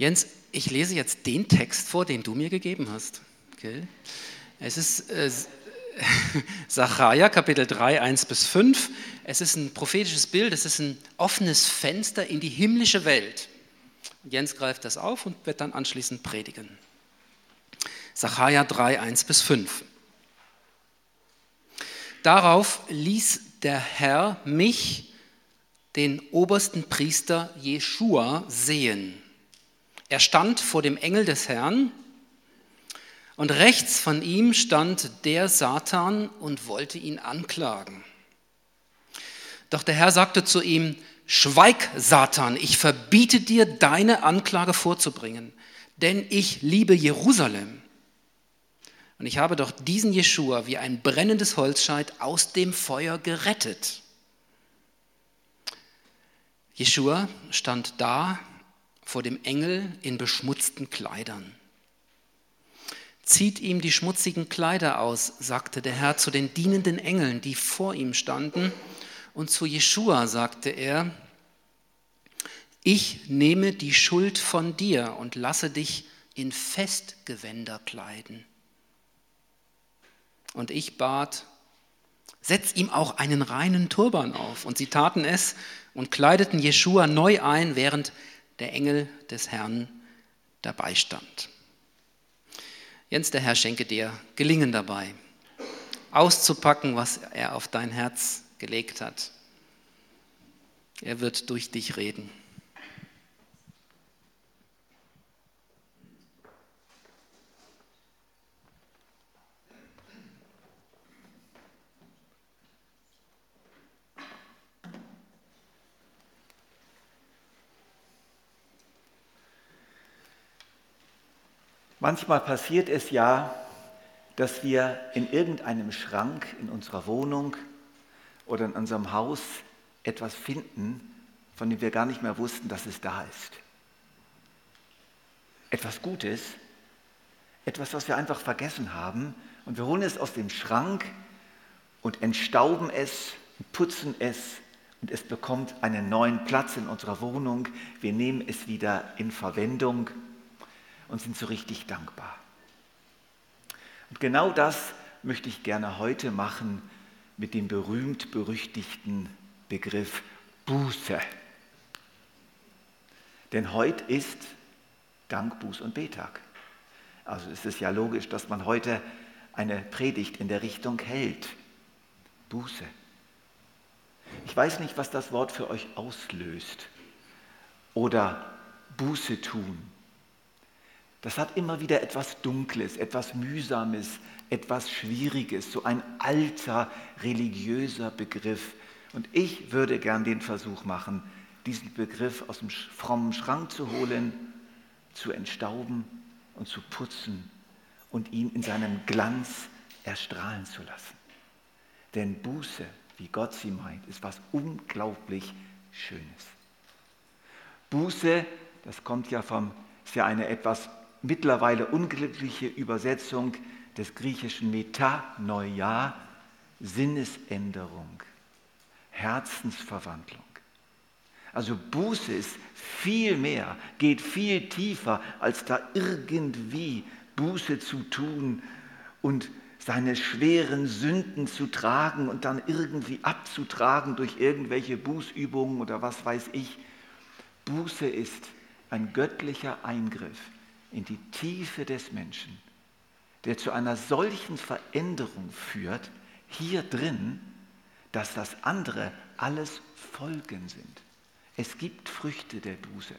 Jens, ich lese jetzt den Text vor, den du mir gegeben hast. Okay. Es ist äh, Sacharja, Kapitel 3, 1 bis 5. Es ist ein prophetisches Bild, es ist ein offenes Fenster in die himmlische Welt. Jens greift das auf und wird dann anschließend predigen. Sacharja 3, 1 bis 5. Darauf ließ der Herr mich, den obersten Priester Jeschua, sehen er stand vor dem Engel des Herrn und rechts von ihm stand der Satan und wollte ihn anklagen. Doch der Herr sagte zu ihm, Schweig, Satan, ich verbiete dir, deine Anklage vorzubringen, denn ich liebe Jerusalem. Und ich habe doch diesen Jeschua wie ein brennendes Holzscheit aus dem Feuer gerettet. Jeschua stand da vor dem Engel in beschmutzten Kleidern. Zieht ihm die schmutzigen Kleider aus, sagte der Herr zu den dienenden Engeln, die vor ihm standen. Und zu Jeschua sagte er, ich nehme die Schuld von dir und lasse dich in Festgewänder kleiden. Und ich bat, setz ihm auch einen reinen Turban auf. Und sie taten es und kleideten Jeschua neu ein, während der Engel des Herrn dabei stand. Jens, der Herr schenke dir Gelingen dabei, auszupacken, was er auf dein Herz gelegt hat. Er wird durch dich reden. Manchmal passiert es ja, dass wir in irgendeinem Schrank in unserer Wohnung oder in unserem Haus etwas finden, von dem wir gar nicht mehr wussten, dass es da ist. Etwas Gutes, etwas, was wir einfach vergessen haben und wir holen es aus dem Schrank und entstauben es, putzen es und es bekommt einen neuen Platz in unserer Wohnung. Wir nehmen es wieder in Verwendung und sind so richtig dankbar. Und genau das möchte ich gerne heute machen mit dem berühmt-berüchtigten Begriff Buße. Denn heute ist Dank, Buß und Betag. Also ist es ja logisch, dass man heute eine Predigt in der Richtung hält. Buße. Ich weiß nicht, was das Wort für euch auslöst. Oder Buße tun das hat immer wieder etwas Dunkles, etwas Mühsames, etwas Schwieriges, so ein alter religiöser Begriff. Und ich würde gern den Versuch machen, diesen Begriff aus dem frommen Schrank zu holen, zu entstauben und zu putzen und ihn in seinem Glanz erstrahlen zu lassen. Denn Buße, wie Gott sie meint, ist was unglaublich Schönes. Buße, das kommt ja vom, ist ja eine etwas mittlerweile unglückliche Übersetzung des griechischen Metanoia, Sinnesänderung, Herzensverwandlung. Also Buße ist viel mehr, geht viel tiefer, als da irgendwie Buße zu tun und seine schweren Sünden zu tragen und dann irgendwie abzutragen durch irgendwelche Bußübungen oder was weiß ich. Buße ist ein göttlicher Eingriff in die Tiefe des Menschen, der zu einer solchen Veränderung führt, hier drin, dass das andere alles Folgen sind. Es gibt Früchte der Buße.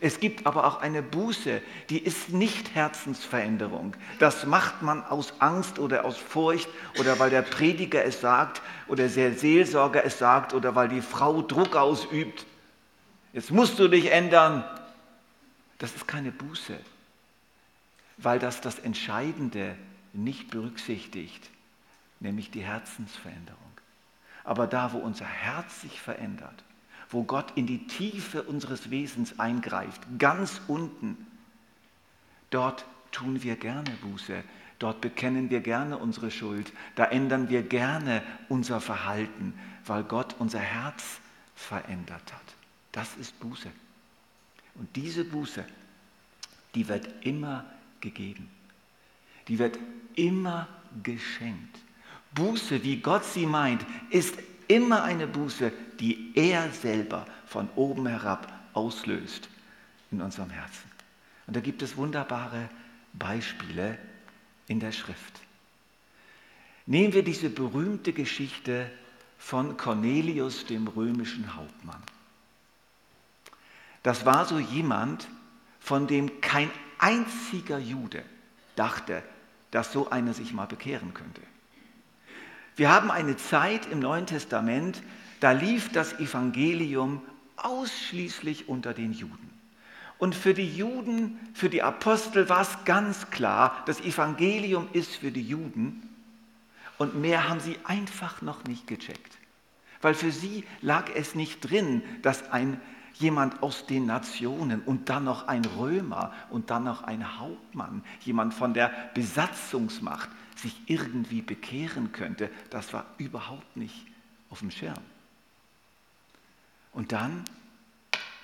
Es gibt aber auch eine Buße, die ist nicht Herzensveränderung. Das macht man aus Angst oder aus Furcht oder weil der Prediger es sagt oder der Seelsorger es sagt oder weil die Frau Druck ausübt. Jetzt musst du dich ändern. Das ist keine Buße weil das das Entscheidende nicht berücksichtigt, nämlich die Herzensveränderung. Aber da, wo unser Herz sich verändert, wo Gott in die Tiefe unseres Wesens eingreift, ganz unten, dort tun wir gerne Buße, dort bekennen wir gerne unsere Schuld, da ändern wir gerne unser Verhalten, weil Gott unser Herz verändert hat. Das ist Buße. Und diese Buße die wird immer gegeben. Die wird immer geschenkt. Buße, wie Gott sie meint, ist immer eine Buße, die er selber von oben herab auslöst in unserem Herzen. Und da gibt es wunderbare Beispiele in der Schrift. Nehmen wir diese berühmte Geschichte von Cornelius, dem römischen Hauptmann. Das war so jemand, von dem kein einziger Jude dachte, dass so einer sich mal bekehren könnte. Wir haben eine Zeit im Neuen Testament, da lief das Evangelium ausschließlich unter den Juden. Und für die Juden, für die Apostel war es ganz klar, das Evangelium ist für die Juden und mehr haben sie einfach noch nicht gecheckt. Weil für sie lag es nicht drin, dass ein jemand aus den Nationen und dann noch ein Römer und dann noch ein Hauptmann, jemand von der Besatzungsmacht sich irgendwie bekehren könnte, das war überhaupt nicht auf dem Schirm. Und dann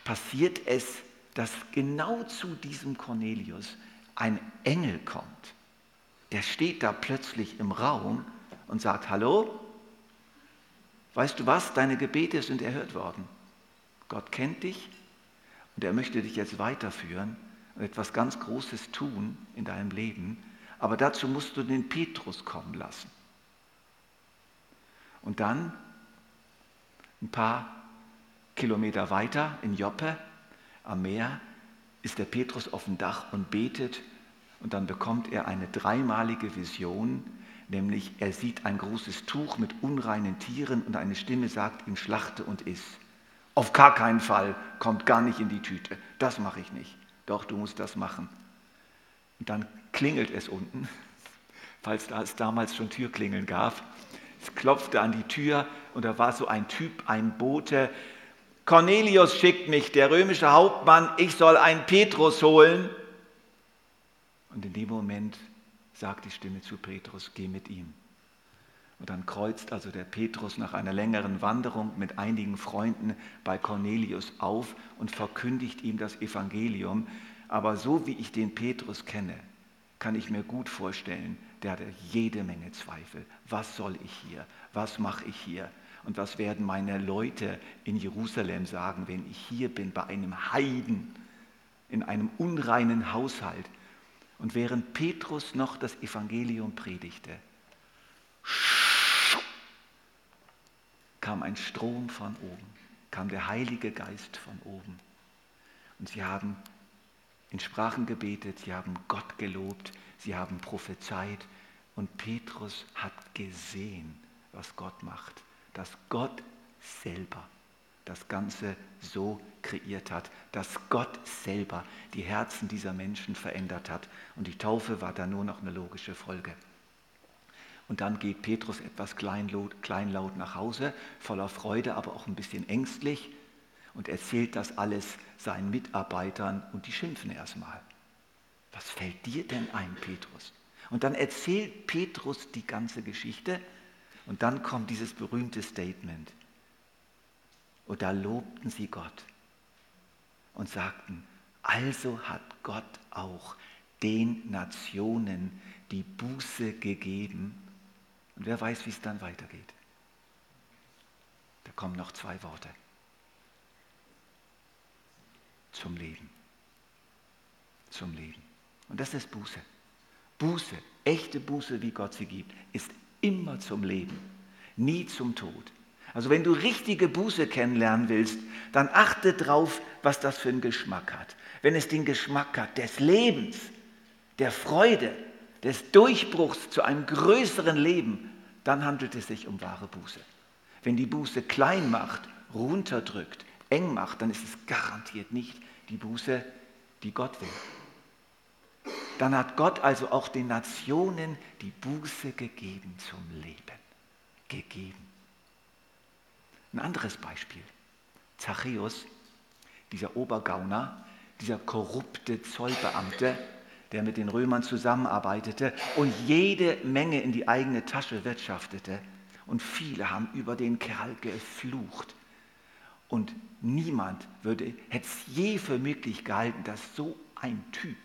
passiert es, dass genau zu diesem Cornelius ein Engel kommt. Der steht da plötzlich im Raum und sagt, hallo, weißt du was, deine Gebete sind erhört worden. Gott kennt dich und er möchte dich jetzt weiterführen und etwas ganz Großes tun in deinem Leben. Aber dazu musst du den Petrus kommen lassen. Und dann, ein paar Kilometer weiter in Joppe am Meer, ist der Petrus auf dem Dach und betet. Und dann bekommt er eine dreimalige Vision, nämlich er sieht ein großes Tuch mit unreinen Tieren und eine Stimme sagt ihm, schlachte und iss. Auf gar keinen Fall, kommt gar nicht in die Tüte. Das mache ich nicht. Doch, du musst das machen. Und dann klingelt es unten, falls es damals schon Türklingeln gab. Es klopfte an die Tür und da war so ein Typ, ein Bote. Cornelius schickt mich, der römische Hauptmann, ich soll einen Petrus holen. Und in dem Moment sagt die Stimme zu Petrus, geh mit ihm. Und dann kreuzt also der Petrus nach einer längeren Wanderung mit einigen Freunden bei Cornelius auf und verkündigt ihm das Evangelium. Aber so wie ich den Petrus kenne, kann ich mir gut vorstellen, der hatte jede Menge Zweifel. Was soll ich hier? Was mache ich hier? Und was werden meine Leute in Jerusalem sagen, wenn ich hier bin bei einem Heiden, in einem unreinen Haushalt? Und während Petrus noch das Evangelium predigte, kam ein Strom von oben, kam der Heilige Geist von oben. Und sie haben in Sprachen gebetet, sie haben Gott gelobt, sie haben prophezeit. Und Petrus hat gesehen, was Gott macht, dass Gott selber das Ganze so kreiert hat, dass Gott selber die Herzen dieser Menschen verändert hat. Und die Taufe war da nur noch eine logische Folge. Und dann geht Petrus etwas kleinlaut, kleinlaut nach Hause, voller Freude, aber auch ein bisschen ängstlich und erzählt das alles seinen Mitarbeitern und die schimpfen erstmal. Was fällt dir denn ein, Petrus? Und dann erzählt Petrus die ganze Geschichte und dann kommt dieses berühmte Statement. Und da lobten sie Gott und sagten, also hat Gott auch den Nationen die Buße gegeben und wer weiß, wie es dann weitergeht. Da kommen noch zwei Worte. Zum Leben. Zum Leben. Und das ist Buße. Buße, echte Buße, wie Gott sie gibt, ist immer zum Leben, nie zum Tod. Also wenn du richtige Buße kennenlernen willst, dann achte drauf, was das für einen Geschmack hat. Wenn es den Geschmack hat des Lebens, der Freude, des Durchbruchs zu einem größeren Leben, dann handelt es sich um wahre Buße. Wenn die Buße klein macht, runterdrückt, eng macht, dann ist es garantiert nicht die Buße, die Gott will. Dann hat Gott also auch den Nationen die Buße gegeben zum Leben. Gegeben. Ein anderes Beispiel. Zachäus, dieser Obergauner, dieser korrupte Zollbeamte, der mit den Römern zusammenarbeitete und jede Menge in die eigene Tasche wirtschaftete. Und viele haben über den Kerl geflucht. Und niemand würde, hätte es je für möglich gehalten, dass so ein Typ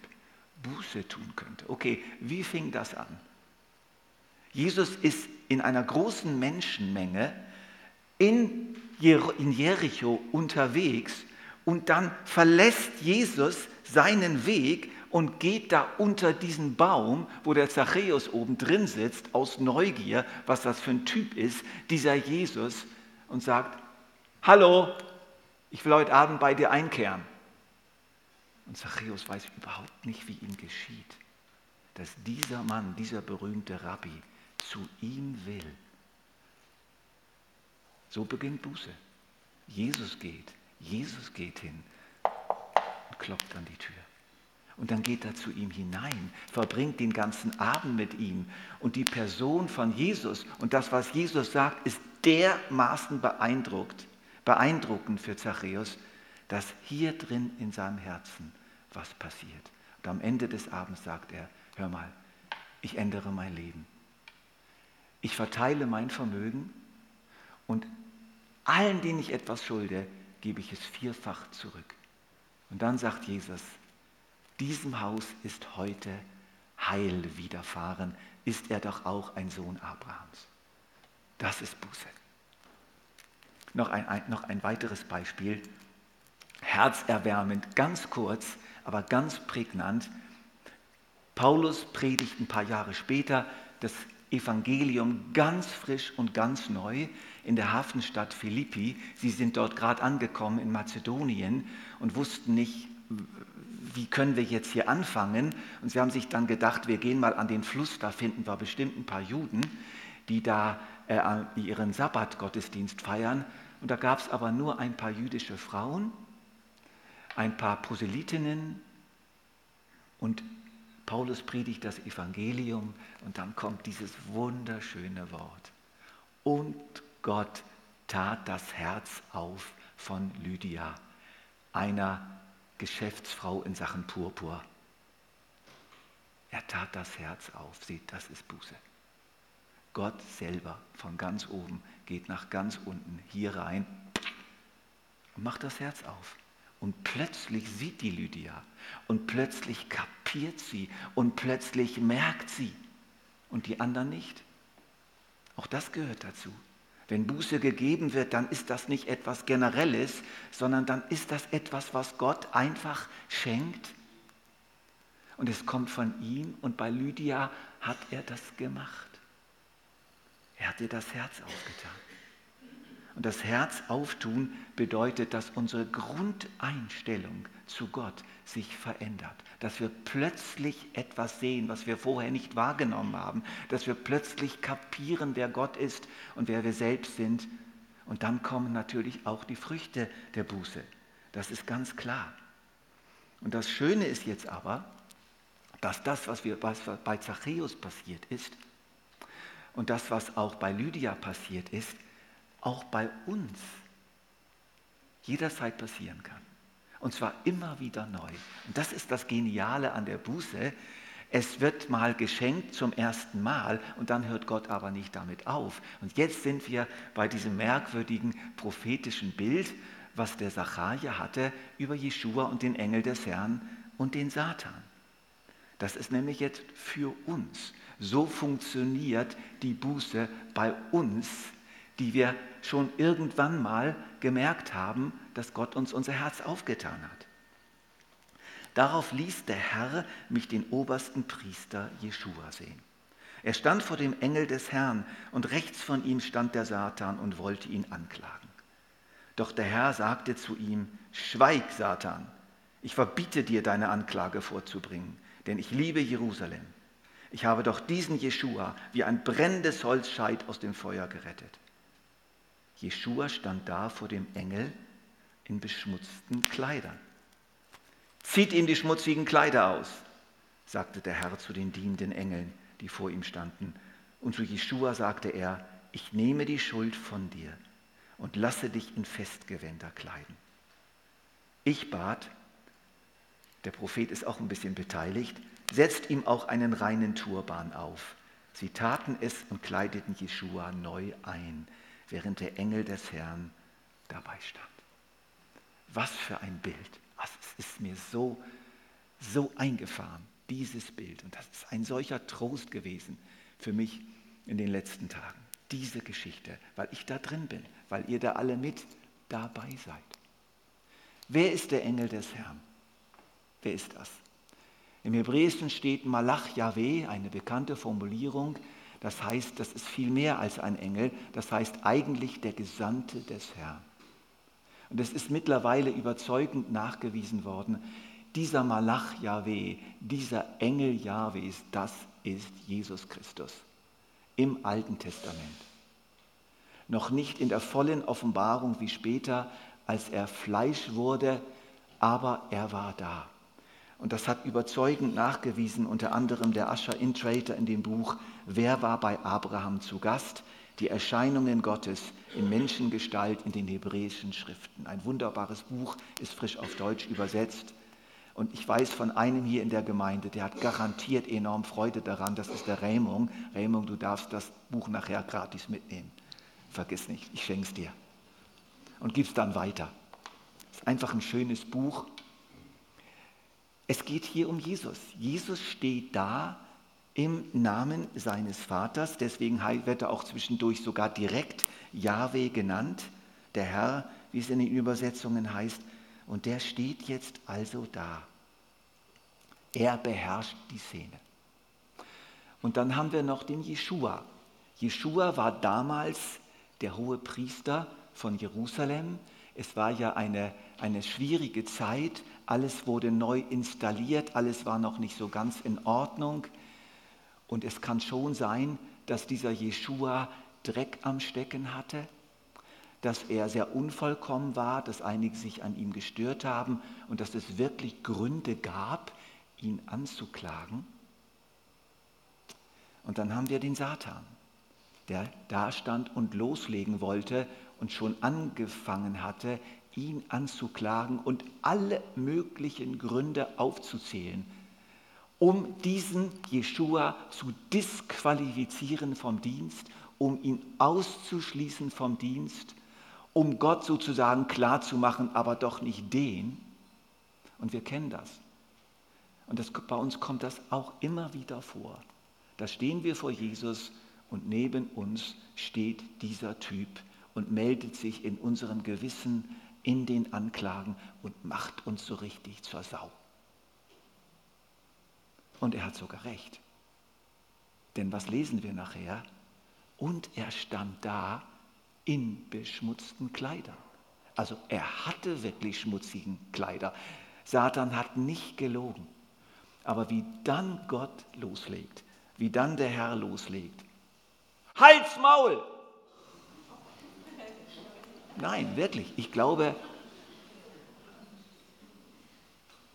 Buße tun könnte. Okay, wie fing das an? Jesus ist in einer großen Menschenmenge in Jericho unterwegs und dann verlässt Jesus seinen Weg und geht da unter diesen Baum, wo der Zachäus oben drin sitzt, aus Neugier, was das für ein Typ ist, dieser Jesus, und sagt, hallo, ich will heute Abend bei dir einkehren. Und Zachäus weiß überhaupt nicht, wie ihm geschieht, dass dieser Mann, dieser berühmte Rabbi, zu ihm will. So beginnt Buße. Jesus geht, Jesus geht hin und klopft an die Tür. Und dann geht er zu ihm hinein, verbringt den ganzen Abend mit ihm. Und die Person von Jesus und das, was Jesus sagt, ist dermaßen beeindruckt, beeindruckend für Zachäus, dass hier drin in seinem Herzen was passiert. Und am Ende des Abends sagt er, hör mal, ich ändere mein Leben. Ich verteile mein Vermögen und allen, denen ich etwas schulde, gebe ich es vierfach zurück. Und dann sagt Jesus, diesem Haus ist heute Heil widerfahren, ist er doch auch ein Sohn Abrahams. Das ist Buße. Noch ein, ein, noch ein weiteres Beispiel, herzerwärmend, ganz kurz, aber ganz prägnant. Paulus predigt ein paar Jahre später das Evangelium ganz frisch und ganz neu in der Hafenstadt Philippi. Sie sind dort gerade angekommen in Mazedonien und wussten nicht, wie können wir jetzt hier anfangen? Und sie haben sich dann gedacht, wir gehen mal an den Fluss, da finden wir bestimmt ein paar Juden, die da äh, ihren Sabbatgottesdienst feiern. Und da gab es aber nur ein paar jüdische Frauen, ein paar Proselytinnen und Paulus predigt das Evangelium und dann kommt dieses wunderschöne Wort. Und Gott tat das Herz auf von Lydia, einer Geschäftsfrau in Sachen Purpur. Er tat das Herz auf. Seht, das ist Buße. Gott selber von ganz oben geht nach ganz unten hier rein und macht das Herz auf. Und plötzlich sieht die Lydia und plötzlich kapiert sie und plötzlich merkt sie und die anderen nicht. Auch das gehört dazu. Wenn Buße gegeben wird, dann ist das nicht etwas Generelles, sondern dann ist das etwas, was Gott einfach schenkt. Und es kommt von ihm und bei Lydia hat er das gemacht. Er hat ihr das Herz aufgetan. Und das Herz auftun bedeutet, dass unsere Grundeinstellung zu Gott sich verändert. Dass wir plötzlich etwas sehen, was wir vorher nicht wahrgenommen haben. Dass wir plötzlich kapieren, wer Gott ist und wer wir selbst sind. Und dann kommen natürlich auch die Früchte der Buße. Das ist ganz klar. Und das Schöne ist jetzt aber, dass das, was, wir, was bei Zachäus passiert ist und das, was auch bei Lydia passiert ist, auch bei uns jederzeit passieren kann. Und zwar immer wieder neu. Und das ist das Geniale an der Buße. Es wird mal geschenkt zum ersten Mal und dann hört Gott aber nicht damit auf. Und jetzt sind wir bei diesem merkwürdigen prophetischen Bild, was der Sacharja hatte über Jeschua und den Engel des Herrn und den Satan. Das ist nämlich jetzt für uns. So funktioniert die Buße bei uns, die wir schon irgendwann mal gemerkt haben, dass Gott uns unser Herz aufgetan hat. Darauf ließ der Herr mich den obersten Priester Jeschua sehen. Er stand vor dem Engel des Herrn und rechts von ihm stand der Satan und wollte ihn anklagen. Doch der Herr sagte zu ihm, Schweig, Satan, ich verbiete dir, deine Anklage vorzubringen, denn ich liebe Jerusalem. Ich habe doch diesen Jeschua wie ein brennendes Holzscheit aus dem Feuer gerettet. Jeschua stand da vor dem Engel in beschmutzten Kleidern. Zieht ihm die schmutzigen Kleider aus, sagte der Herr zu den dienenden Engeln, die vor ihm standen. Und zu Jeschua sagte er, ich nehme die Schuld von dir und lasse dich in Festgewänder kleiden. Ich bat, der Prophet ist auch ein bisschen beteiligt, setzt ihm auch einen reinen Turban auf. Sie taten es und kleideten Jeschua neu ein während der Engel des Herrn dabei stand. Was für ein Bild. Es ist mir so, so eingefahren. Dieses Bild. Und das ist ein solcher Trost gewesen für mich in den letzten Tagen. Diese Geschichte, weil ich da drin bin, weil ihr da alle mit dabei seid. Wer ist der Engel des Herrn? Wer ist das? Im Hebräischen steht Malach Yahweh, eine bekannte Formulierung. Das heißt, das ist viel mehr als ein Engel. Das heißt eigentlich der Gesandte des Herrn. Und es ist mittlerweile überzeugend nachgewiesen worden, dieser Malach Yahweh, dieser Engel Yahwehs, das ist Jesus Christus im Alten Testament. Noch nicht in der vollen Offenbarung wie später, als er Fleisch wurde, aber er war da. Und das hat überzeugend nachgewiesen, unter anderem der Asher Intrater in dem Buch Wer war bei Abraham zu Gast? Die Erscheinungen Gottes in Menschengestalt in den hebräischen Schriften. Ein wunderbares Buch, ist frisch auf Deutsch übersetzt. Und ich weiß von einem hier in der Gemeinde, der hat garantiert enorm Freude daran. Das ist der Raymond. Raymond, du darfst das Buch nachher gratis mitnehmen. Vergiss nicht, ich schenke es dir. Und gib es dann weiter. Es ist einfach ein schönes Buch es geht hier um Jesus. Jesus steht da im Namen seines Vaters, deswegen wird er auch zwischendurch sogar direkt Yahweh genannt, der Herr, wie es in den Übersetzungen heißt. Und der steht jetzt also da. Er beherrscht die Szene. Und dann haben wir noch den Jeschua. Jeschua war damals der hohe Priester von Jerusalem. Es war ja eine, eine schwierige Zeit alles wurde neu installiert, alles war noch nicht so ganz in Ordnung. Und es kann schon sein, dass dieser Jeschua Dreck am Stecken hatte, dass er sehr unvollkommen war, dass einige sich an ihm gestört haben und dass es wirklich Gründe gab, ihn anzuklagen. Und dann haben wir den Satan, der da stand und loslegen wollte und schon angefangen hatte, ihn anzuklagen und alle möglichen Gründe aufzuzählen, um diesen Jeschua zu disqualifizieren vom Dienst, um ihn auszuschließen vom Dienst, um Gott sozusagen klarzumachen, aber doch nicht den. Und wir kennen das. Und das, bei uns kommt das auch immer wieder vor. Da stehen wir vor Jesus und neben uns steht dieser Typ und meldet sich in unserem Gewissen in den Anklagen und macht uns so richtig zur Sau. Und er hat sogar recht. Denn was lesen wir nachher? Und er stand da in beschmutzten Kleidern. Also er hatte wirklich schmutzigen Kleider. Satan hat nicht gelogen. Aber wie dann Gott loslegt, wie dann der Herr loslegt. Halt's Maul! Nein, wirklich. Ich glaube,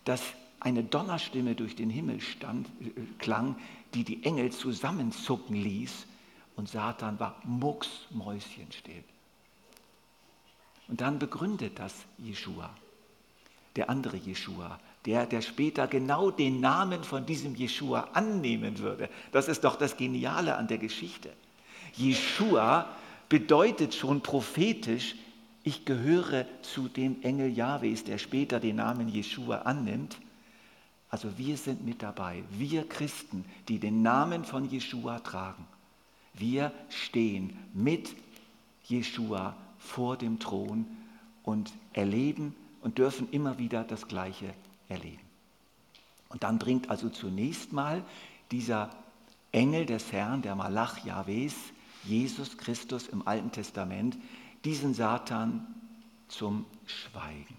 dass eine Donnerstimme durch den Himmel stand, äh, klang, die die Engel zusammenzucken ließ und Satan war mucksmäuschenstill. Und dann begründet das Jeschua, der andere Jeschua, der, der später genau den Namen von diesem Jeschua annehmen würde. Das ist doch das Geniale an der Geschichte. Jeschua bedeutet schon prophetisch ich gehöre zu dem Engel Jahwes, der später den Namen Jeschua annimmt. Also wir sind mit dabei, wir Christen, die den Namen von Jeschua tragen. Wir stehen mit Jeschua vor dem Thron und erleben und dürfen immer wieder das Gleiche erleben. Und dann bringt also zunächst mal dieser Engel des Herrn, der Malach Jahwes, Jesus Christus im Alten Testament, diesen Satan zum Schweigen.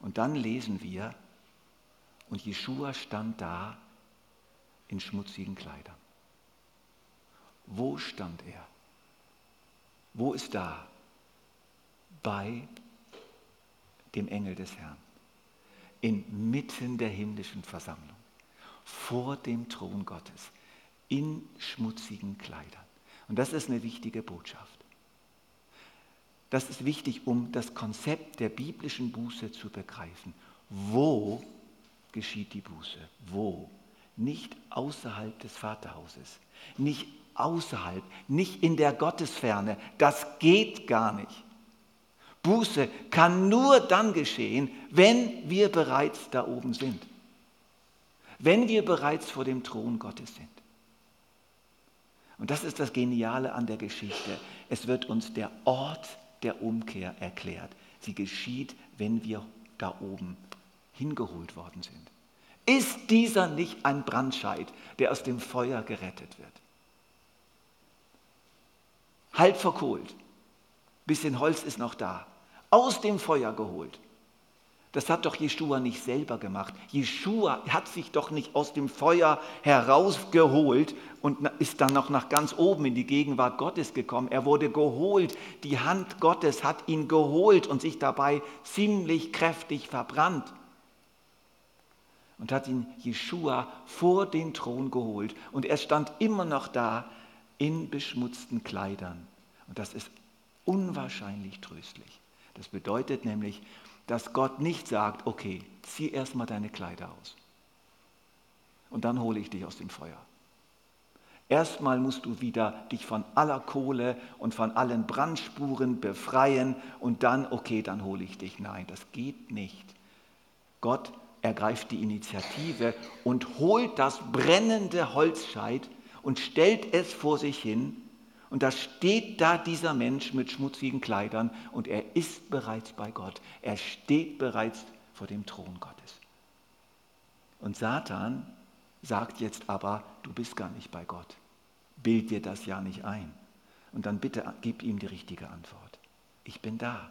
Und dann lesen wir, und Jeschua stand da in schmutzigen Kleidern. Wo stand er? Wo ist da? Bei dem Engel des Herrn. Inmitten der himmlischen Versammlung. Vor dem Thron Gottes. In schmutzigen Kleidern. Und das ist eine wichtige Botschaft. Das ist wichtig, um das Konzept der biblischen Buße zu begreifen. Wo geschieht die Buße? Wo? Nicht außerhalb des Vaterhauses, nicht außerhalb, nicht in der Gottesferne. Das geht gar nicht. Buße kann nur dann geschehen, wenn wir bereits da oben sind. wenn wir bereits vor dem Thron Gottes sind. Und das ist das Geniale an der Geschichte. Es wird uns der Ort der Umkehr erklärt. Sie geschieht, wenn wir da oben hingeholt worden sind. Ist dieser nicht ein Brandscheid, der aus dem Feuer gerettet wird? Halb verkohlt, bisschen Holz ist noch da, aus dem Feuer geholt. Das hat doch Jeschua nicht selber gemacht. Jeschua hat sich doch nicht aus dem Feuer herausgeholt und ist dann noch nach ganz oben in die Gegenwart Gottes gekommen. Er wurde geholt. Die Hand Gottes hat ihn geholt und sich dabei ziemlich kräftig verbrannt. Und hat ihn Jeschua vor den Thron geholt. Und er stand immer noch da in beschmutzten Kleidern. Und das ist unwahrscheinlich tröstlich. Das bedeutet nämlich, dass Gott nicht sagt, okay, zieh erstmal deine Kleider aus und dann hole ich dich aus dem Feuer. Erstmal musst du wieder dich von aller Kohle und von allen Brandspuren befreien und dann, okay, dann hole ich dich. Nein, das geht nicht. Gott ergreift die Initiative und holt das brennende Holzscheit und stellt es vor sich hin und da steht da dieser Mensch mit schmutzigen Kleidern und er ist bereits bei Gott. Er steht bereits vor dem Thron Gottes. Und Satan sagt jetzt aber, du bist gar nicht bei Gott. Bild dir das ja nicht ein. Und dann bitte gib ihm die richtige Antwort. Ich bin da.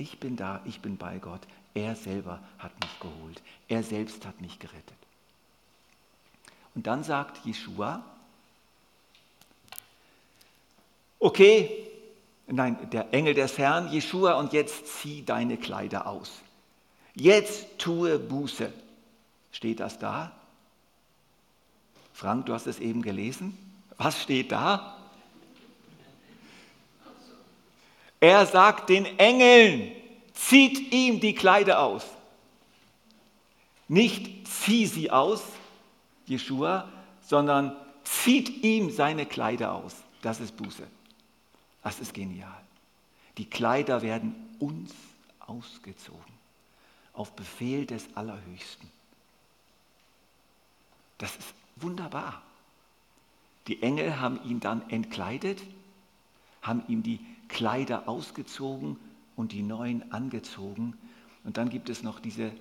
Ich bin da, ich bin bei Gott. Er selber hat mich geholt. Er selbst hat mich gerettet. Und dann sagt Jeschua, okay, nein, der Engel des Herrn, Jeschua, und jetzt zieh deine Kleider aus. Jetzt tue Buße. Steht das da? Frank, du hast es eben gelesen. Was steht da? Er sagt den Engeln, zieht ihm die Kleider aus. Nicht zieh sie aus, Jeschua, sondern zieht ihm seine Kleider aus. Das ist Buße. Das ist genial. Die Kleider werden uns ausgezogen, auf Befehl des Allerhöchsten. Das ist wunderbar. Die Engel haben ihn dann entkleidet, haben ihm die Kleider ausgezogen und die neuen angezogen. Und dann gibt es noch diese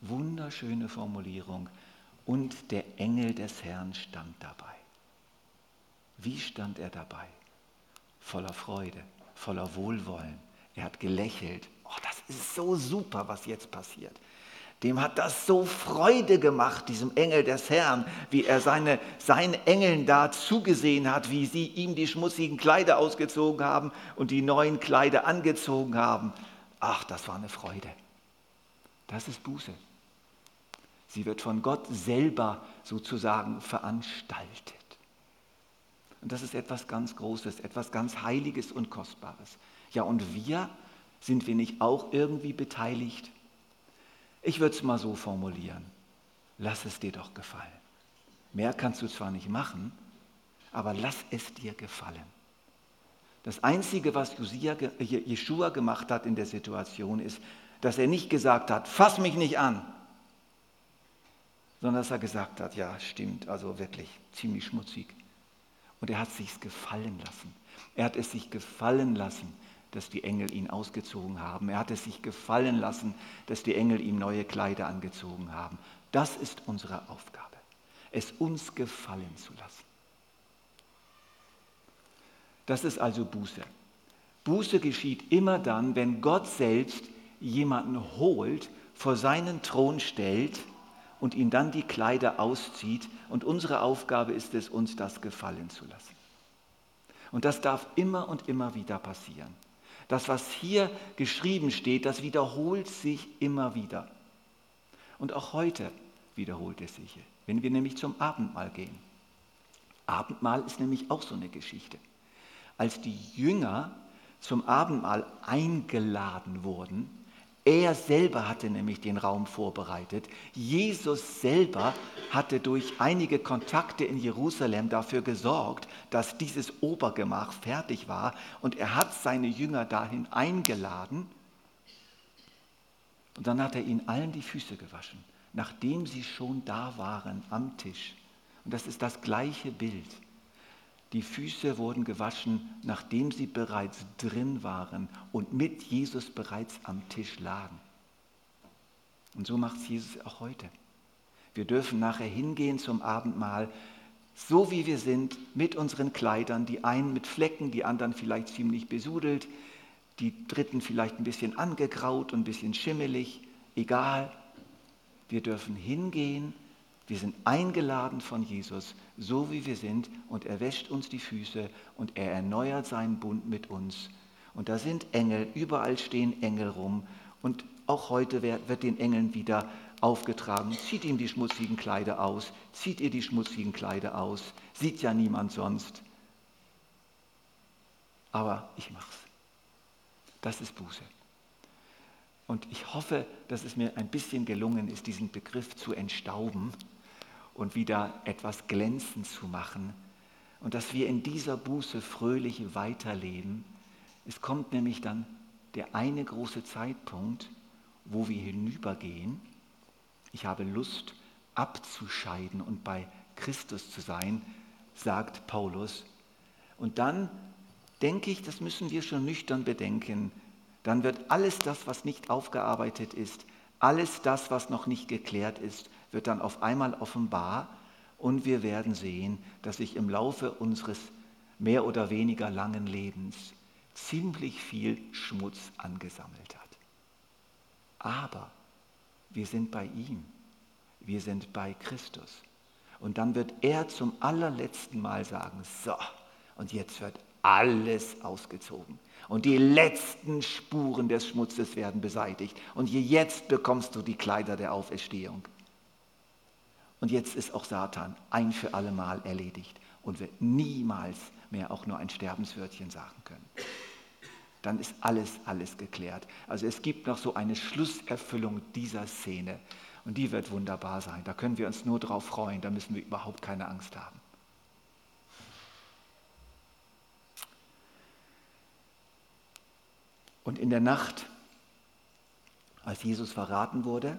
wunderschöne Formulierung, und der Engel des Herrn stand dabei. Wie stand er dabei? voller Freude, voller Wohlwollen. Er hat gelächelt. Oh, das ist so super, was jetzt passiert. Dem hat das so Freude gemacht, diesem Engel des Herrn, wie er seine, seinen Engeln da zugesehen hat, wie sie ihm die schmutzigen Kleider ausgezogen haben und die neuen Kleider angezogen haben. Ach, das war eine Freude. Das ist Buße. Sie wird von Gott selber sozusagen veranstaltet. Und das ist etwas ganz Großes, etwas ganz Heiliges und Kostbares. Ja, und wir, sind wir nicht auch irgendwie beteiligt? Ich würde es mal so formulieren. Lass es dir doch gefallen. Mehr kannst du zwar nicht machen, aber lass es dir gefallen. Das Einzige, was Jeschua gemacht hat in der Situation, ist, dass er nicht gesagt hat, fass mich nicht an, sondern dass er gesagt hat, ja, stimmt, also wirklich ziemlich schmutzig. Und er hat sich gefallen lassen. Er hat es sich gefallen lassen, dass die Engel ihn ausgezogen haben. Er hat es sich gefallen lassen, dass die Engel ihm neue Kleider angezogen haben. Das ist unsere Aufgabe, es uns gefallen zu lassen. Das ist also Buße. Buße geschieht immer dann, wenn Gott selbst jemanden holt, vor seinen Thron stellt und ihm dann die Kleider auszieht. Und unsere Aufgabe ist es, uns das gefallen zu lassen. Und das darf immer und immer wieder passieren. Das, was hier geschrieben steht, das wiederholt sich immer wieder. Und auch heute wiederholt es sich, wenn wir nämlich zum Abendmahl gehen. Abendmahl ist nämlich auch so eine Geschichte. Als die Jünger zum Abendmahl eingeladen wurden, er selber hatte nämlich den Raum vorbereitet. Jesus selber hatte durch einige Kontakte in Jerusalem dafür gesorgt, dass dieses Obergemach fertig war. Und er hat seine Jünger dahin eingeladen. Und dann hat er ihnen allen die Füße gewaschen. nachdem sie schon da waren am Tisch. Und das ist das gleiche Bild. Die Füße wurden gewaschen, nachdem sie bereits drin waren und mit Jesus bereits am Tisch lagen. Und so macht es Jesus auch heute. Wir dürfen nachher hingehen zum Abendmahl, so wie wir sind, mit unseren Kleidern, die einen mit Flecken, die anderen vielleicht ziemlich besudelt, die dritten vielleicht ein bisschen angegraut und ein bisschen schimmelig, egal. Wir dürfen hingehen, wir sind eingeladen von Jesus, so wie wir sind, und er wäscht uns die Füße und er erneuert seinen Bund mit uns. Und da sind Engel, überall stehen Engel rum und auch heute wird den Engeln wieder aufgetragen, zieht ihm die schmutzigen Kleider aus, zieht ihr die schmutzigen Kleider aus, sieht ja niemand sonst. Aber ich mach's. Das ist Buße. Und ich hoffe, dass es mir ein bisschen gelungen ist, diesen Begriff zu entstauben und wieder etwas glänzend zu machen. Und dass wir in dieser Buße fröhlich weiterleben. Es kommt nämlich dann der eine große Zeitpunkt, wo wir hinübergehen ich habe Lust abzuscheiden und bei Christus zu sein, sagt Paulus. Und dann denke ich, das müssen wir schon nüchtern bedenken, dann wird alles das, was nicht aufgearbeitet ist, alles das, was noch nicht geklärt ist, wird dann auf einmal offenbar und wir werden sehen, dass sich im Laufe unseres mehr oder weniger langen Lebens ziemlich viel Schmutz angesammelt hat. Aber wir sind bei ihm. Wir sind bei Christus. Und dann wird er zum allerletzten Mal sagen, so, und jetzt wird alles ausgezogen. Und die letzten Spuren des Schmutzes werden beseitigt. Und jetzt bekommst du die Kleider der Auferstehung. Und jetzt ist auch Satan ein für alle Mal erledigt und wird niemals mehr auch nur ein Sterbenswörtchen sagen können dann ist alles, alles geklärt. Also es gibt noch so eine Schlusserfüllung dieser Szene und die wird wunderbar sein. Da können wir uns nur drauf freuen, da müssen wir überhaupt keine Angst haben. Und in der Nacht, als Jesus verraten wurde,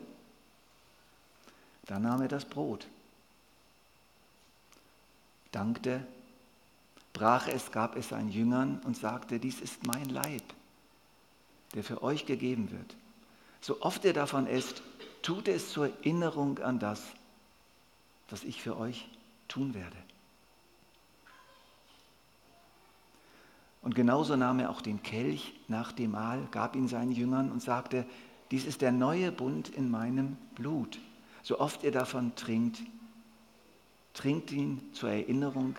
da nahm er das Brot, dankte brach es, gab es seinen Jüngern und sagte, dies ist mein Leib, der für euch gegeben wird. So oft ihr davon esst, tut es zur Erinnerung an das, was ich für euch tun werde. Und genauso nahm er auch den Kelch nach dem Mahl, gab ihn seinen Jüngern und sagte, dies ist der neue Bund in meinem Blut. So oft ihr davon trinkt, trinkt ihn zur Erinnerung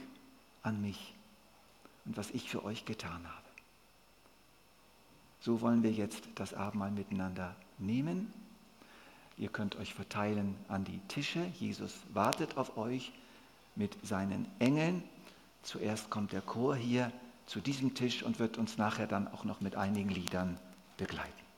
an mich und was ich für euch getan habe. So wollen wir jetzt das Abendmahl miteinander nehmen. Ihr könnt euch verteilen an die Tische. Jesus wartet auf euch mit seinen Engeln. Zuerst kommt der Chor hier zu diesem Tisch und wird uns nachher dann auch noch mit einigen Liedern begleiten.